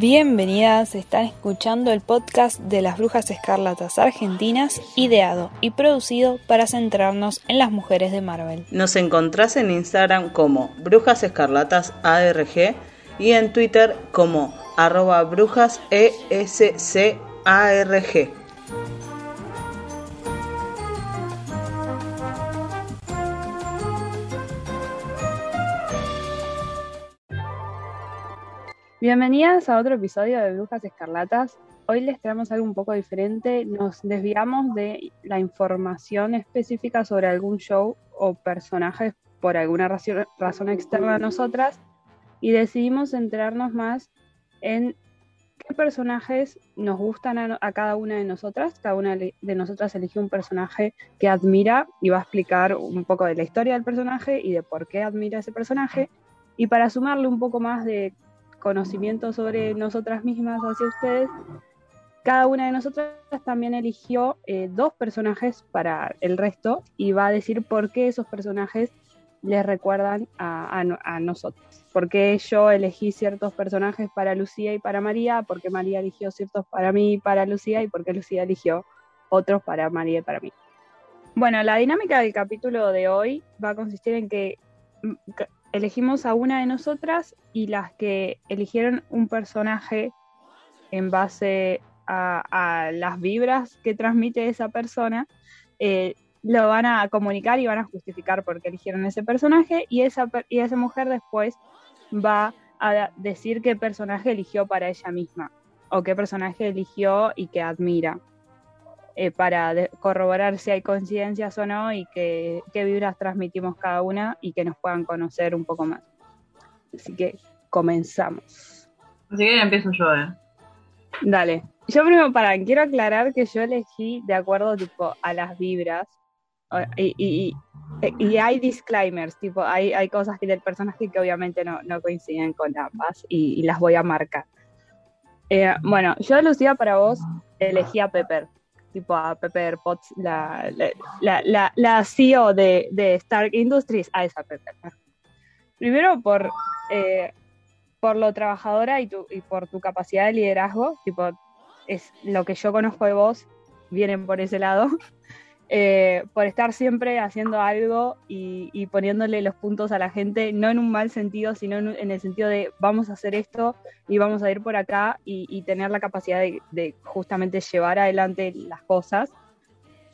Bienvenidas, están escuchando el podcast de las Brujas Escarlatas Argentinas, ideado y producido para centrarnos en las mujeres de Marvel. Nos encontrás en Instagram como Brujas Escarlatas ARG y en Twitter como arroba brujas ESCARG. Bienvenidas a otro episodio de Brujas Escarlatas. Hoy les traemos algo un poco diferente. Nos desviamos de la información específica sobre algún show o personajes por alguna razón, externa a nosotras y decidimos centrarnos más en qué personajes nos gustan a, a, cada una de nosotras. Cada una de nosotras eligió un personaje que admira y va a explicar un poco de la historia del personaje y de por qué admira ese personaje. Y para sumarle un poco más de conocimiento sobre nosotras mismas hacia ustedes, cada una de nosotras también eligió eh, dos personajes para el resto y va a decir por qué esos personajes les recuerdan a, a, nosotros. Por qué yo elegí ciertos personajes para Lucía y para María, por qué María eligió ciertos para mí y para Lucía y por qué Lucía eligió otros para María y para mí. Bueno, la dinámica del capítulo de hoy va a consistir en que mm, elegimos a una de nosotras y las que eligieron un personaje en base a, las vibras que transmite esa persona, eh, lo van a comunicar y van a justificar por qué eligieron ese personaje y esa, y esa mujer después va a decir qué personaje eligió para ella misma o qué personaje eligió y que admira. Eh, para corroborar si hay coincidencias o no y qué, vibras transmitimos cada una y que nos puedan conocer un poco más. Así que comenzamos. Así que empiezo yo, ¿eh? Dale. Yo primero, para, quiero aclarar que yo elegí de acuerdo tipo a las vibras y, y, hay disclaimers, tipo, hay, hay cosas que del personaje que obviamente no, no coinciden con ambas y, las voy a marcar. Eh, bueno, yo Lucía para vos elegí a Pepper tipo a Pepper Potts, la, la, la, CEO de, de, Stark Industries, a esa Pepper. Primero por, eh, por lo trabajadora y, tu, y por tu capacidad de liderazgo, tipo, es lo que yo conozco de vos, vienen por ese lado. Eh, por estar siempre haciendo algo y, poniéndole los puntos a la gente, no en un mal sentido, sino en, el sentido de vamos a hacer esto y vamos a ir por acá y, tener la capacidad de, justamente llevar adelante las cosas,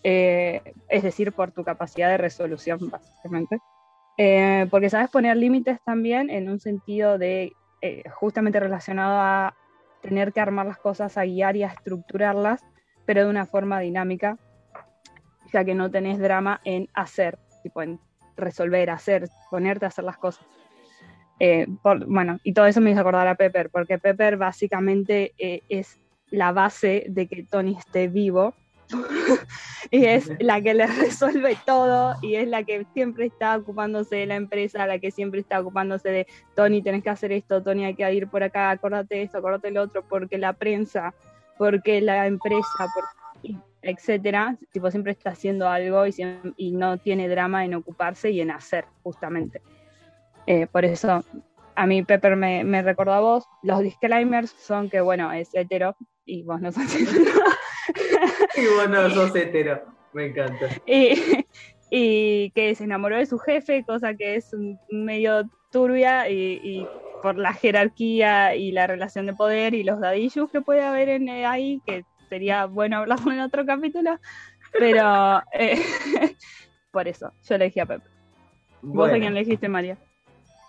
eh, es decir, por tu capacidad de resolución, básicamente. Eh, porque sabes poner límites también en un sentido de justamente relacionado a tener que armar las cosas, a guiar y a estructurarlas, pero de una forma dinámica que no tenés drama en hacer, tipo en resolver, hacer, ponerte a hacer las cosas. Eh, bueno, y todo eso me hizo acordar a Pepper, porque Pepper básicamente eh, es la base de que Tony esté vivo y es la que le resuelve todo y es la que siempre está ocupándose de la empresa, la que siempre está ocupándose de Tony, tenés que hacer esto, Tony, hay que ir por acá, acordate esto, acordate lo otro, porque la prensa, porque la empresa, porque etcétera, tipo siempre está haciendo algo y, y, no tiene drama en ocuparse y en hacer, justamente. Eh, por eso, a mí Pepper me, me, recordó a vos. Los disclaimers son que, bueno, es hetero y vos no sos hetero. y vos no sos hetero, me encanta. Y, y, que se enamoró de su jefe, cosa que es medio turbia y, y por la jerarquía y la relación de poder y los dadillos que puede haber en, eh, ahí, que sería bueno hablarlo en otro capítulo, pero eh, por eso, yo elegí a Pepe. ¿Vos a quién elegiste, María?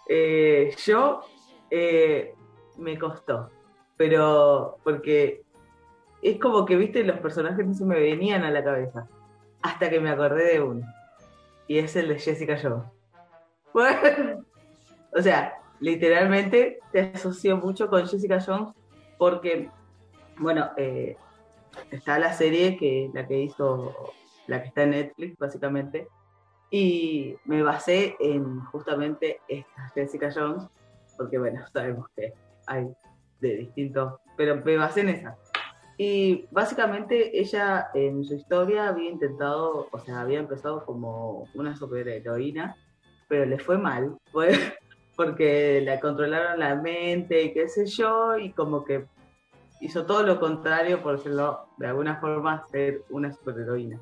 Eh, yo eh, me costó, pero porque es como que, viste, los personajes no se me venían a la cabeza, hasta que me acordé de uno, y es el de Jessica Jones. Bueno, o sea, literalmente te asocio mucho con Jessica Jones porque, bueno, eh, está la serie que la que hizo, la que está en Netflix, básicamente, y me basé en justamente esta Jessica Jones, porque bueno, sabemos que hay de distintos, pero me basé en esa. Y básicamente ella en su historia había intentado, o sea, había empezado como una superheroína, pero le fue mal. Fue, porque le controlaron la mente y qué sé yo, y como que hizo todo lo contrario por decirlo de alguna forma ser una superheroína.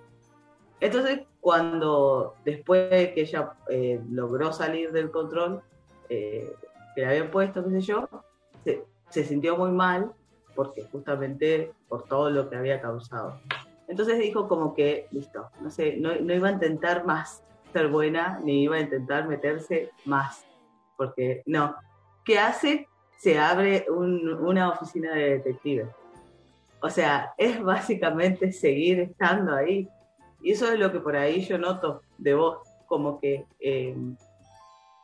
Entonces, cuando después de que ella eh, logró salir del control eh, que le habían puesto, qué sé yo, se, se sintió muy mal porque justamente por todo lo que había causado. Entonces dijo como que, listo, no sé, no, no, iba a intentar más ser buena, ni iba a intentar meterse más, porque no. ¿Qué hace? Se abre un, una oficina de detectives. O sea, es básicamente seguir estando ahí. Y eso es lo que por ahí yo noto de vos, como que, eh,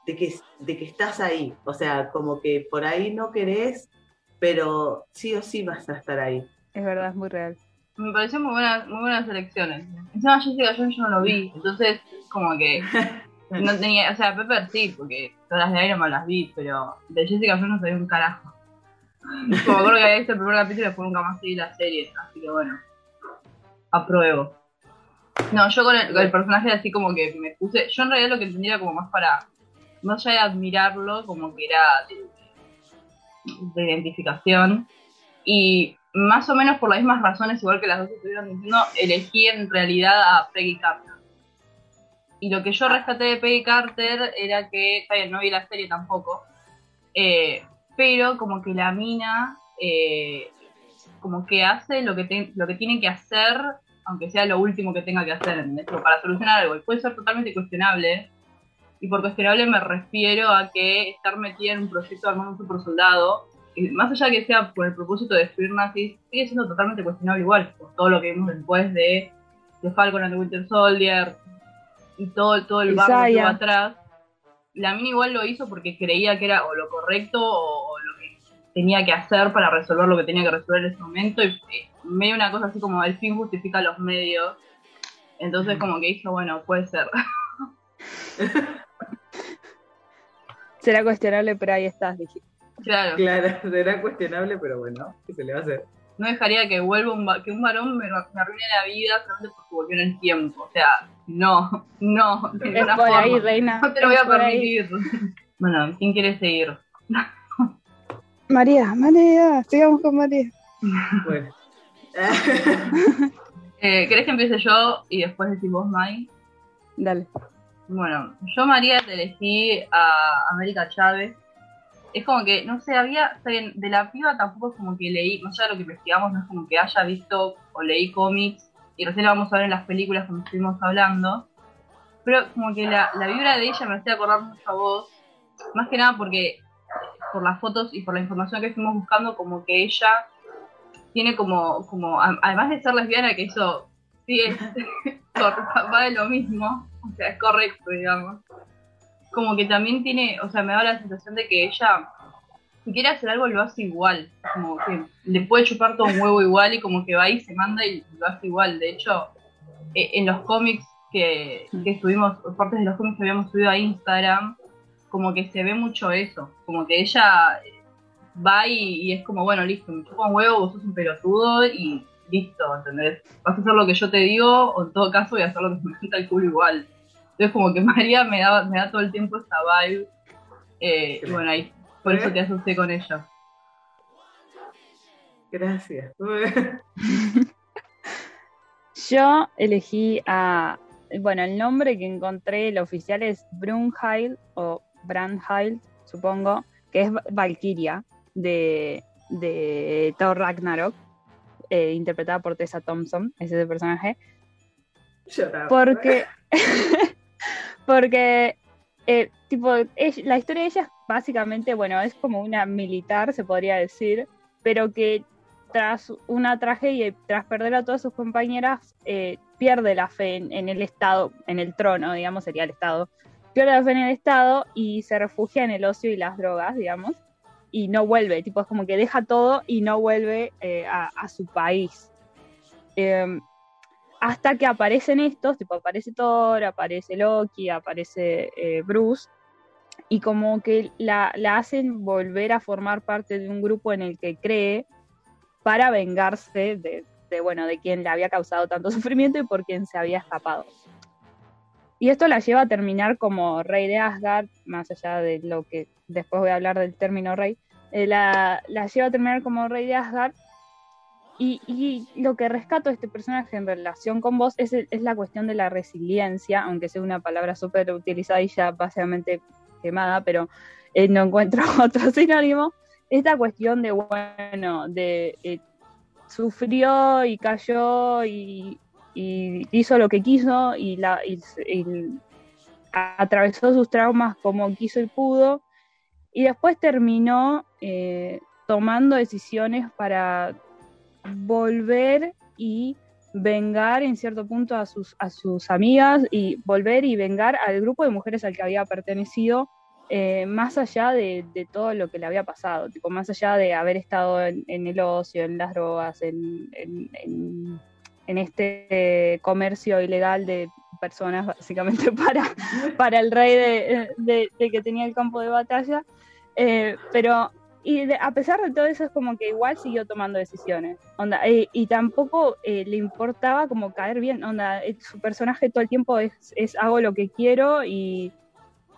de que, de que estás ahí. O sea, como que por ahí no querés, pero sí o sí vas a estar ahí. Es verdad, es muy real me pareció muy buenas, muy buenas elecciones. Encima Jessica Jones yo no lo vi, entonces como que no tenía, o sea, Pepper sí, porque todas las de Iron Man las vi, pero de Jessica Jones no sabía un carajo. Como creo que había visto el primer capítulo y después nunca más seguí la serie, así que bueno, apruebo. No, yo con el, con el, personaje así como que me puse, yo en realidad lo que entendía como más para, más allá de admirarlo, como que era de, de identificación. Y más o menos por las mismas razones, igual que las dos estuvieron diciendo, elegí en realidad a Peggy Carter. Y lo que yo rescaté de Peggy Carter era que, está bien, no vi la serie tampoco, eh, pero como que la mina, eh, como que hace lo que, lo que tiene que hacer, aunque sea lo último que tenga que hacer, ¿entendés? Pero para solucionar algo, y puede ser totalmente cuestionable, y por cuestionable me refiero a que estar metida en un proyecto de armar un super soldado más allá de que sea por el propósito de destruir nazis, sigue siendo totalmente cuestionable igual, por todo lo que vimos después de, de Falcon and the Winter Soldier y todo, todo el barrio que va atrás. La mina igual lo hizo porque creía que era o lo correcto o, lo que tenía que hacer para resolver lo que tenía que resolver en ese momento. Y eh, medio una cosa así como el fin justifica los medios. Entonces como que dijo, bueno, puede ser. Será cuestionable, pero ahí estás, dije. Claro. Claro, será cuestionable, pero bueno, ¿qué se le va a hacer? No dejaría que vuelva un, que un varón me, me arruine la vida solamente porque volvió en el tiempo. O sea, no, no. De es por ahí, reina. No te lo voy a permitir. Bueno, ¿quién quiere seguir? María, María, sigamos con María. Bueno. eh, ¿Querés que empiece yo y después decís vos, Mai? Dale. Bueno, yo, María, te elegí a América Chávez es como que, no sé, había, de la piba tampoco es como que leí, no sé, lo que investigamos no es como que haya visto o leí cómics, y recién lo vamos a ver en las películas cuando estuvimos hablando, pero como que la, la vibra de ella me hacía acordar mucho a vos, más que nada porque por las fotos y por la información que estuvimos buscando, como que ella tiene como, como además de ser lesbiana, que eso sí es, va de lo mismo, o sea, es correcto, digamos como que también tiene, o sea, me da la sensación de que ella, si quiere hacer algo, lo hace igual. Como que le puede chupar todo un huevo igual y como que va y se manda y lo hace igual. De hecho, eh, en los cómics que, que subimos, partes de los cómics que habíamos subido a Instagram, como que se ve mucho eso. Como que ella va y, es como, bueno, listo, me chupa un huevo, vos sos un pelotudo y listo, ¿entendés? Vas a hacer lo que yo te digo, o en todo caso voy a hacer lo que me sienta el culo igual. Entonces como que María me da, me da todo el tiempo esta vibe. Eh, y bueno, ahí, por eso te asusté con ella. Gracias. Yo elegí a, bueno, el nombre que encontré, el oficial es Brunhild o Brandhild, supongo, que es Valkyria de, de Thor Ragnarok, eh, interpretada por Tessa Thompson, ese es el personaje. Porque Porque, eh, tipo, la historia de ella es básicamente, bueno, es como una militar, se podría decir, pero que tras una tragedia y tras perder a todas sus compañeras, eh, pierde la fe en, el Estado, en el trono, digamos, sería el Estado. Pierde la fe en el Estado y se refugia en el ocio y las drogas, digamos, y no vuelve, tipo, es como que deja todo y no vuelve eh, a, su país. Eh, hasta que aparecen estos, tipo aparece Thor, aparece Loki, aparece eh, Bruce, y como que la, hacen volver a formar parte de un grupo en el que cree para vengarse de, bueno, de quien le había causado tanto sufrimiento y por quien se había escapado. Y esto la lleva a terminar como rey de Asgard, más allá de lo que después voy a hablar del término rey, eh, la, la lleva a terminar como rey de Asgard y, lo que rescato de este personaje en relación con vos es, es la cuestión de la resiliencia, aunque sea una palabra súper utilizada y ya básicamente quemada, pero eh, no encuentro otro sinónimo. Esta cuestión de, bueno, de eh, sufrió y cayó y, hizo lo que quiso y, la, atravesó sus traumas como quiso y pudo, y después terminó eh, tomando decisiones para volver y vengar en cierto punto a sus, a sus amigas y volver y vengar al grupo de mujeres al que había pertenecido, eh, más allá de, todo lo que le había pasado, tipo, más allá de haber estado en, el ocio, en las drogas, en, en, este comercio ilegal de personas, básicamente para, para el rey de, que tenía el campo de batalla. Eh, pero y a pesar de todo eso, es como que igual siguió tomando decisiones. Onda, eh, y tampoco eh, le importaba como caer bien. Onda, eh, su personaje todo el tiempo es, es hago lo que quiero y,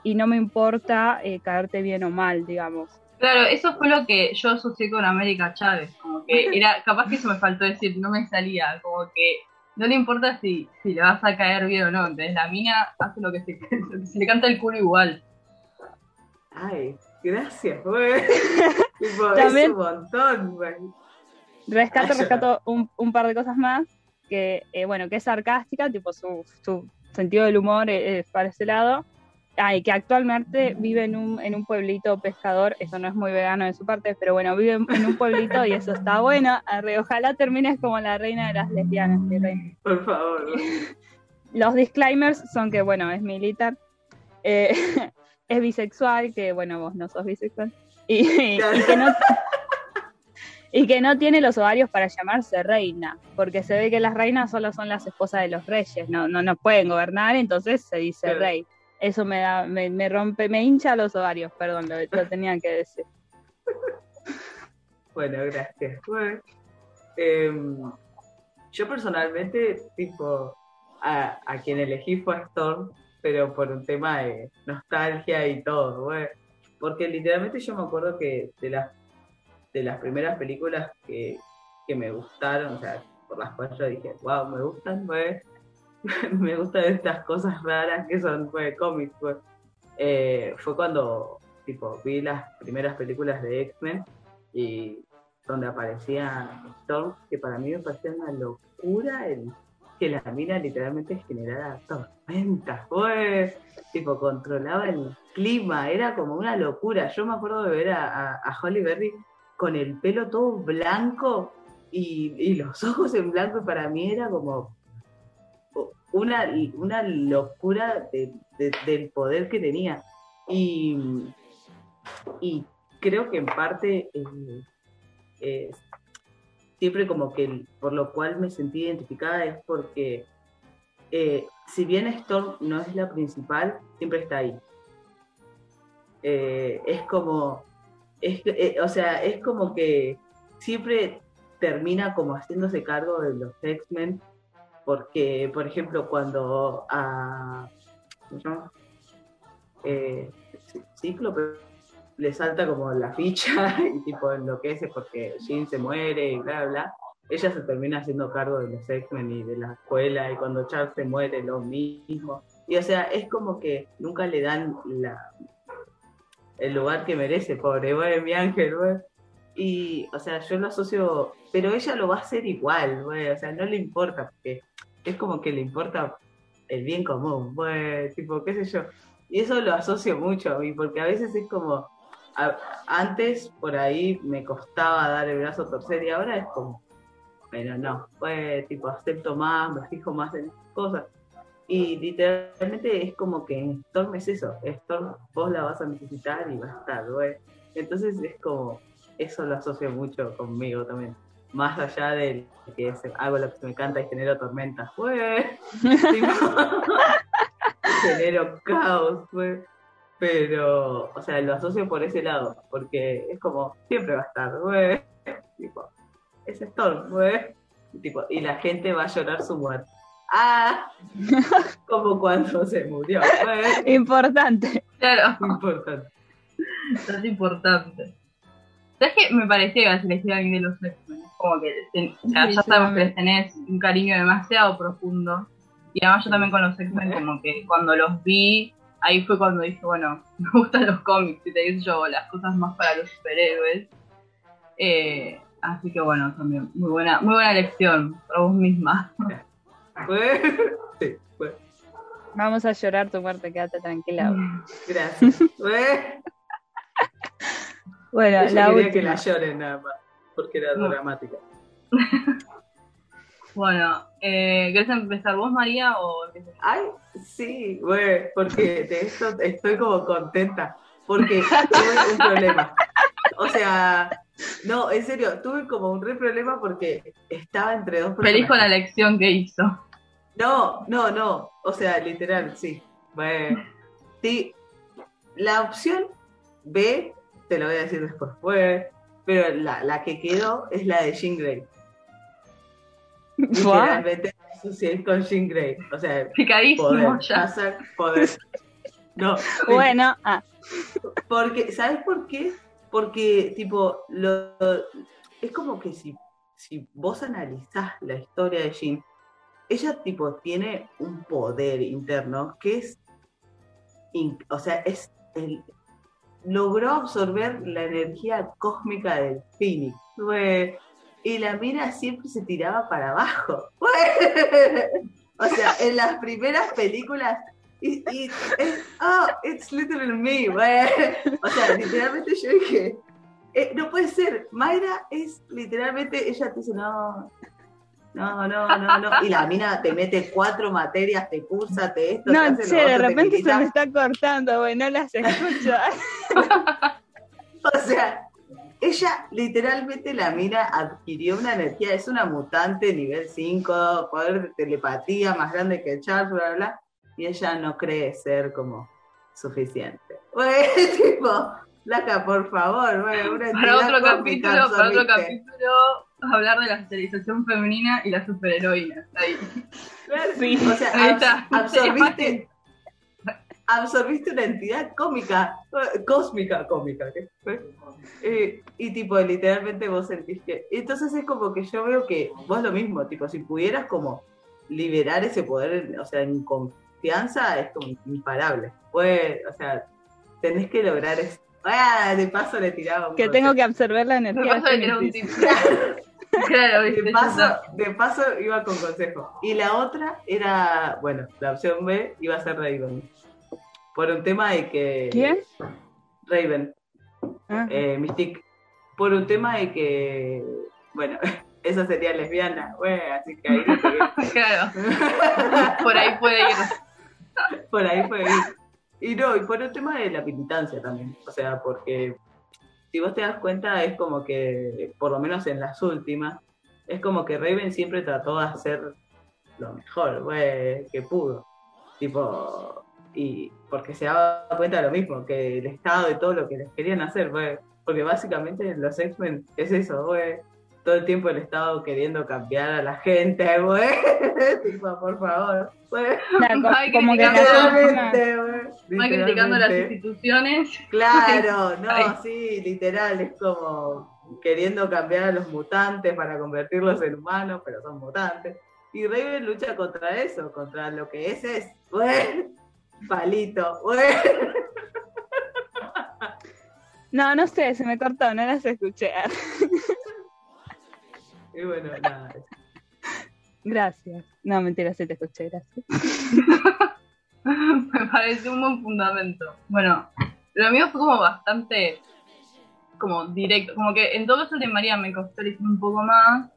y no me importa caerte bien o mal, digamos. Claro, eso fue lo que yo asocié con América Chávez. Como que era, capaz que eso me faltó decir, no me salía. Como que no le importa si, si le vas a caer bien o no. Entonces la mina hace lo que se, se le canta el culo igual. Ay, Gracias, güey. es un montón, güey. Rescato, rescato un, un, par de cosas más, que, eh, bueno, que es sarcástica, tipo su, su sentido del humor es, para ese lado. Ah, y que actualmente vive en un, en un pueblito pescador, eso no es muy vegano de su parte, pero bueno, vive en un pueblito y eso está bueno. Ojalá termines como la reina de las lesbianas. Por favor. Los disclaimers son que, bueno, es militar. Eh, es bisexual, que bueno, vos no sos bisexual, y, que no, y que no tiene los ovarios para llamarse reina, porque se ve que las reinas solo son las esposas de los reyes, no, no, no pueden gobernar, entonces se dice rey. Eso me da, me, rompe, me hincha los ovarios, perdón, lo, tenía que decir. Bueno, gracias. Em, yo personalmente, tipo, a, a, quien elegí fue a Storm, pero por un tema de nostalgia y todo, güey. Porque literalmente yo me acuerdo que de las, de las primeras películas que, me gustaron, o sea, por las cuales yo dije, wow, me gustan, güey. me gustan estas cosas raras que son, güey, cómics, güey. Eh, fue cuando, tipo, vi las primeras películas de X-Men y donde aparecía Storm, que para mí me parecía una locura el la mina literalmente generaba tormentas, pues, tipo, controlaba el clima, era como una locura. Yo me acuerdo de ver a, a, Holly Berry con el pelo todo blanco y, los ojos en blanco, y para mí era como una, una locura del poder que tenía. Y, y creo que en parte eh, siempre como que por lo cual me sentí identificada es porque eh, si bien Storm no es la principal, siempre está ahí. Eh, es como, eh, o sea, es como que siempre termina como haciéndose cargo de los X-Men, porque, por ejemplo, cuando a... ¿Cómo se llama? Cíclope le salta como la ficha y tipo enloquece porque Jean se muere y bla, bla. Ella se termina haciendo cargo de los X-Men y de la escuela y cuando Charles se muere lo mismo. Y o sea, es como que nunca le dan la, el lugar que merece, pobre, güey, mi ángel, güey. Y, o sea, yo lo asocio, pero ella lo va a hacer igual, güey, o sea, no le importa, porque es como que le importa el bien común, güey, tipo, qué sé yo. Y eso lo asocio mucho a mí, porque a veces es como, antes por ahí me costaba dar el brazo a torcer y ahora es como, pero no, pues tipo acepto más, me fijo más en cosas. Y literalmente es como que Storm es eso, Storm vos la vas a necesitar y va a estar, güey. Entonces es como, eso lo asocio mucho conmigo también. Más allá de que es, hago lo que me encanta y genero tormentas, güey. genero caos, güey pero, o sea, lo asocio por ese lado, porque es como, siempre va a estar, güey, tipo, es Storm, güey, tipo, y la gente va a llorar su muerte. Ah, como cuando se murió. Bueno, Importante. Claro, importante. es importante. ¿Sabes qué? Me parecía que ibas a elegir a alguien de los X-Men. Como que ten- Sí, ya sí, sabemos que les tenés un cariño demasiado profundo. Y además yo también con los X-Men, como que cuando los vi, ahí fue cuando dije, bueno, me gustan los cómics y te digo yo, las cosas más para los superhéroes. Eh, así que bueno, también muy buena, muy buena elección para vos misma. Sí. Vamos a llorar tu muerte, quédate tranquila. Gracias. Fue- Bueno, la quería que la última. lloren nada más, porque era No. dramática. Bueno, eh, ¿querés empezar vos, María, o? Ay, sí, güey, porque de esto estoy como contenta, porque tuve un problema. O sea, no, en serio, tuve como un re problema porque estaba entre dos personas. Feliz con la elección que hizo. No, no, no, o sea, literal, sí. Bueno, sí, la opción B, te lo voy a decir después, güey, pero la, la que quedó es la de Jean Grey. Literalmente me asocié con Jean Grey. O sea, Picadísimo poder, ya. poder. No, Bueno, ah, porque, ¿sabes por qué? Porque, tipo, lo, es como que si, si vos analizás la historia de Jean, ella, tipo, tiene un poder interno que es, in- o sea, es el, logró absorber la energía cósmica del Phoenix. Y la mina siempre se tiraba para abajo. O sea, en las primeras películas y, y es, oh, it's literally me. O sea, literalmente yo dije, eh, no puede ser, Mayra es literalmente, ella te dice, no, no, no, no, no. Y la mina te mete cuatro materias, te cursa, te esto, te no, hace che, lo de te repente se me está cortando, güey, no las escucho. O sea, ella literalmente la mina adquirió una energía, es una mutante nivel 5, poder de telepatía más grande que Charles, bla, bla, bla, y ella no cree ser como suficiente. Güey, tipo, Laca, por favor, una Para otro capítulo, para otro capítulo, hablar de la socialización femenina y las superheroínas. Ahí. Claro, Sí. O sea, Ahí está. absorbiste, absorbiste una entidad cómica, cósmica, cómica. Eh, y tipo, literalmente vos sentís que... Entonces es como que yo veo que vos lo mismo, tipo, si pudieras como liberar ese poder, o sea, en confianza, es como imparable. Pues, o sea, tenés que lograr eso. Ah, de paso le tiraba un que tengo que absorber la energía. paso de tirar un Génesis. tip. Claro, viste, De paso, de paso iba con consejo. Y la otra era, bueno, la opción B iba a ser Raven. Por un tema de que... ¿Quién? Raven, Ah, eh, Mystique. Por un tema de que, bueno, esa sería lesbiana, güey, así que ahí Claro, por ahí puede ir. por ahí puede ir. Y no, y por un tema de la militancia también. O sea, porque si vos te das cuenta, es como que, por lo menos en las últimas, es como que Raven siempre trató de hacer lo mejor, güey, que pudo. Tipo, y porque se daba cuenta de lo mismo, que el Estado y todo lo que les querían hacer, güey. Porque básicamente los X-Men es eso, güey. Todo el tiempo el Estado queriendo cambiar a la gente, güey. tipo, por favor, güey. co- Ay, como que criticando. las instituciones. Claro, no, Ay. sí, literal, es como queriendo cambiar a los mutantes para convertirlos en humanos, pero son mutantes. Y Raven lucha contra eso, contra lo que es es, güey, palito, güey. No, no sé, se me cortó, no las escuché. Y bueno, nada. Gracias. No, mentira, sí te escuché, gracias. Me parece un buen fundamento. Bueno, lo mío fue como bastante como directo, como que en todo caso el de María me costó elegir un poco más,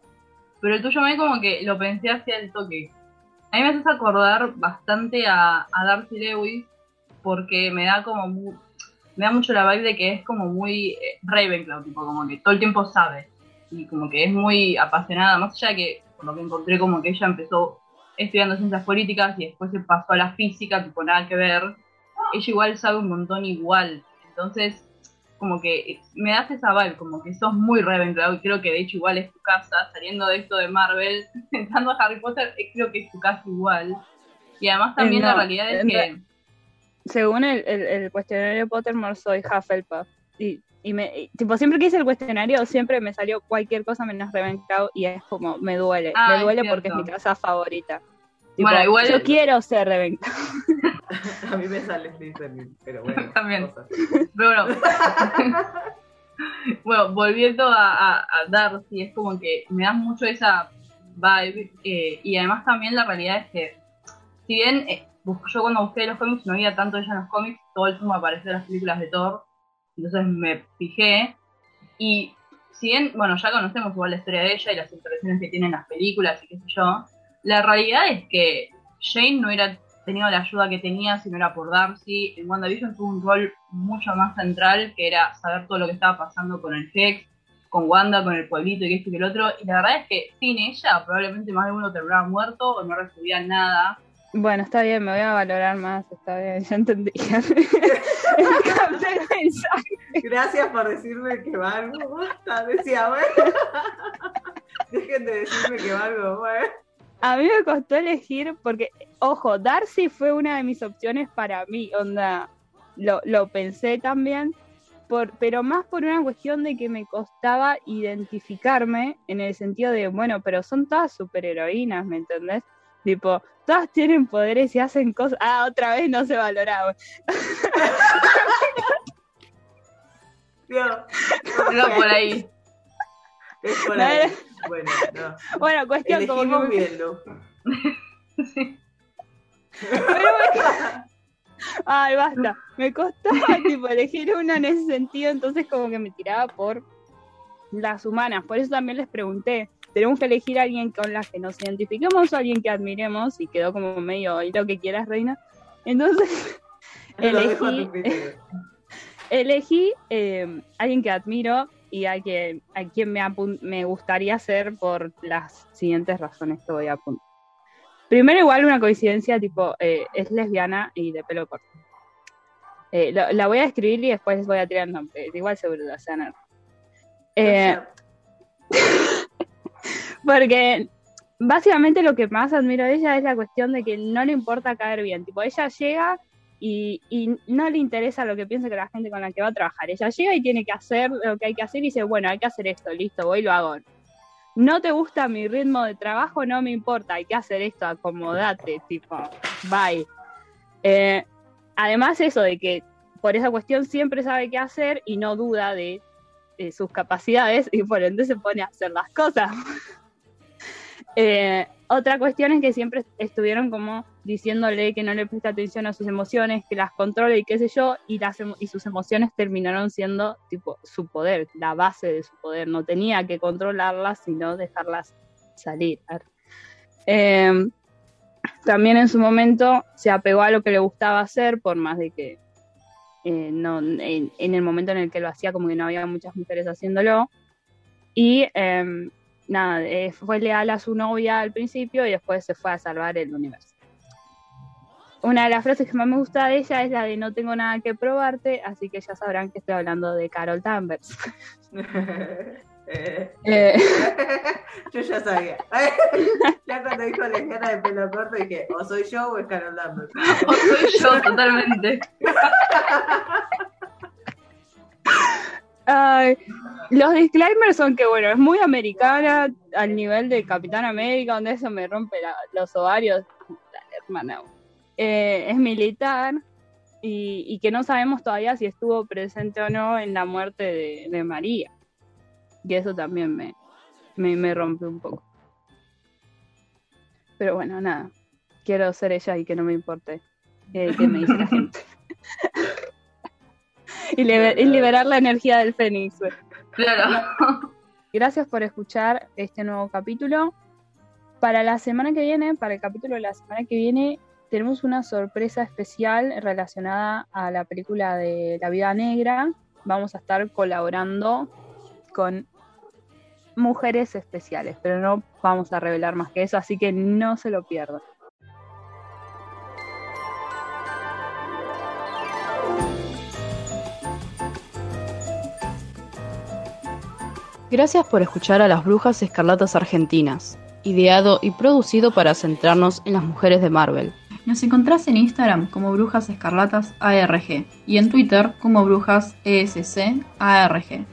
pero el tuyo me como que lo pensé hacia el toque. A mí me haces acordar bastante a, a Darcy Lewis porque me da como mu- me da mucho la vibe de que es como muy eh, Ravenclaw, tipo como que todo el tiempo sabe y como que es muy apasionada, más allá de que por lo que encontré como que ella empezó estudiando ciencias políticas y después se pasó a la física, tipo nada que ver, ella igual sabe un montón igual. Entonces, como que me das esa vibe, como que sos muy Ravenclaw y creo que de hecho igual es tu casa, saliendo de esto de Marvel, entrando a Harry Potter, eh, creo que es tu casa igual. Y además también No, la realidad es que... Según el, el, el cuestionario Pottermore, soy Hufflepuff. Y, y me, y, tipo, siempre que hice el cuestionario, siempre me salió cualquier cosa menos Ravenclaw y es como, me duele. Ah, me duele es porque es mi casa favorita. Tipo, Bueno, igual- Yo quiero ser Ravenclaw. A mí me sale Slytherin, pero bueno. También. cosas. Pero bueno, bueno, volviendo a, a, a Darcy, es como que me da mucho esa vibe eh, y además también la realidad es que si bien eh, yo cuando busqué los cómics no había tanto ella en los cómics, todo el tiempo me apareció en las películas de Thor, entonces me fijé y si bien, bueno, ya conocemos igual la historia de ella y las intervenciones que tiene en las películas y qué sé yo, la realidad es que Jane no hubiera tenido la ayuda que tenía si no era por Darcy. En WandaVision tuvo un rol mucho más central, que era saber todo lo que estaba pasando con el Hex, con Wanda, con el pueblito y esto y que el otro. Y la verdad es que sin ella probablemente más de uno terminaba muerto o no recibía nada. Bueno, está bien, me voy a valorar más, está bien, ya entendí. Capté el mensaje. Gracias por decirme que valgo. Basta, decía, bueno. Dejen de decirme que valgo, bueno. A mí me costó elegir porque, ojo, Darcy fue una de mis opciones para mí, onda, lo, lo pensé también, por, pero más por una cuestión de que me costaba identificarme en el sentido de, bueno, pero son todas superheroínas, ¿me entendés? Tipo, todas tienen poderes y hacen cosas. Ah, otra vez no se valoraba. Dios, Era por ahí. es por No, ahí. era- Bueno, no. Bueno, cuestión como que Lu. Pero me- Ay, basta. Me costaba tipo elegir una en ese sentido, entonces como que me tiraba por las humanas. Por eso también les pregunté, tenemos que elegir a alguien con la que nos identifiquemos o alguien que admiremos y quedó como medio "Y lo que quieras, reina. Entonces elegí, elegí eh, alguien que admiro y a quien, a quien me, me gustaría ser por las siguientes razones que voy a apuntar. Primero, igual una coincidencia, tipo, eh, es lesbiana y de pelo corto. Eh, lo- la voy a escribir y después voy a tirar el nombre. Igual seguro la sanar. Eh, porque básicamente lo que más admiro de ella es la cuestión de que no le importa caer bien. Tipo, ella llega y, no le interesa lo que piensa que la gente con la que va a trabajar. Ella llega y tiene que hacer lo que hay que hacer y dice, bueno, hay que hacer esto, listo, voy y lo hago. No te gusta mi ritmo de trabajo, no me importa, hay que hacer esto, acomodate, tipo, bye. Eh, además eso de que por esa cuestión siempre sabe qué hacer y no duda de, de sus capacidades y por ende se pone a hacer las cosas. Eh, otra cuestión es que siempre estuvieron como diciéndole que no le presta atención a sus emociones, que las controle y qué sé yo, y, las y sus emociones terminaron siendo tipo su poder, la base de su poder. No tenía que controlarlas, sino dejarlas salir. Eh, también en su momento se apegó a lo que le gustaba hacer, por más de que eh, no, en, en el momento en el que lo hacía como que no había muchas mujeres haciéndolo. Y em, nada, eh, fue leal a su novia al principio y después se fue a salvar el universo. Una de las frases que más me gusta de ella es la de no tengo nada que probarte, así que ya sabrán que estoy hablando de Carol Danvers. Eh, Eh, yo ya sabía. ya cuando dijo lesbiana de pelo corto dije, o soy yo o es Carol Lambert. O soy yo totalmente. ay, los disclaimers son que, bueno, es muy americana al nivel de Capitán América, donde eso me rompe la- los ovarios. Dale, hermana. Eh, es militar y, y que no sabemos todavía si estuvo presente o no en la muerte de, de María. Y eso también me, me, me rompe un poco. Pero bueno, nada. Quiero ser ella y que no me importe eh, qué me dice la gente. y, liber- y liberar la energía del Fénix. Claro. Gracias por escuchar este nuevo capítulo. Para la semana que viene, para el capítulo de la semana que viene, tenemos una sorpresa especial relacionada a la película de La Vida Negra. Vamos a estar colaborando con mujeres especiales, pero no vamos a revelar más que eso, así que no se lo pierdan. Gracias por escuchar a las Brujas Escarlatas Argentinas, ideado y producido para centrarnos en las mujeres de Marvel. Nos encontrás en Instagram como Brujas Escarlatas ARG y en Twitter como Brujas ESC ARG.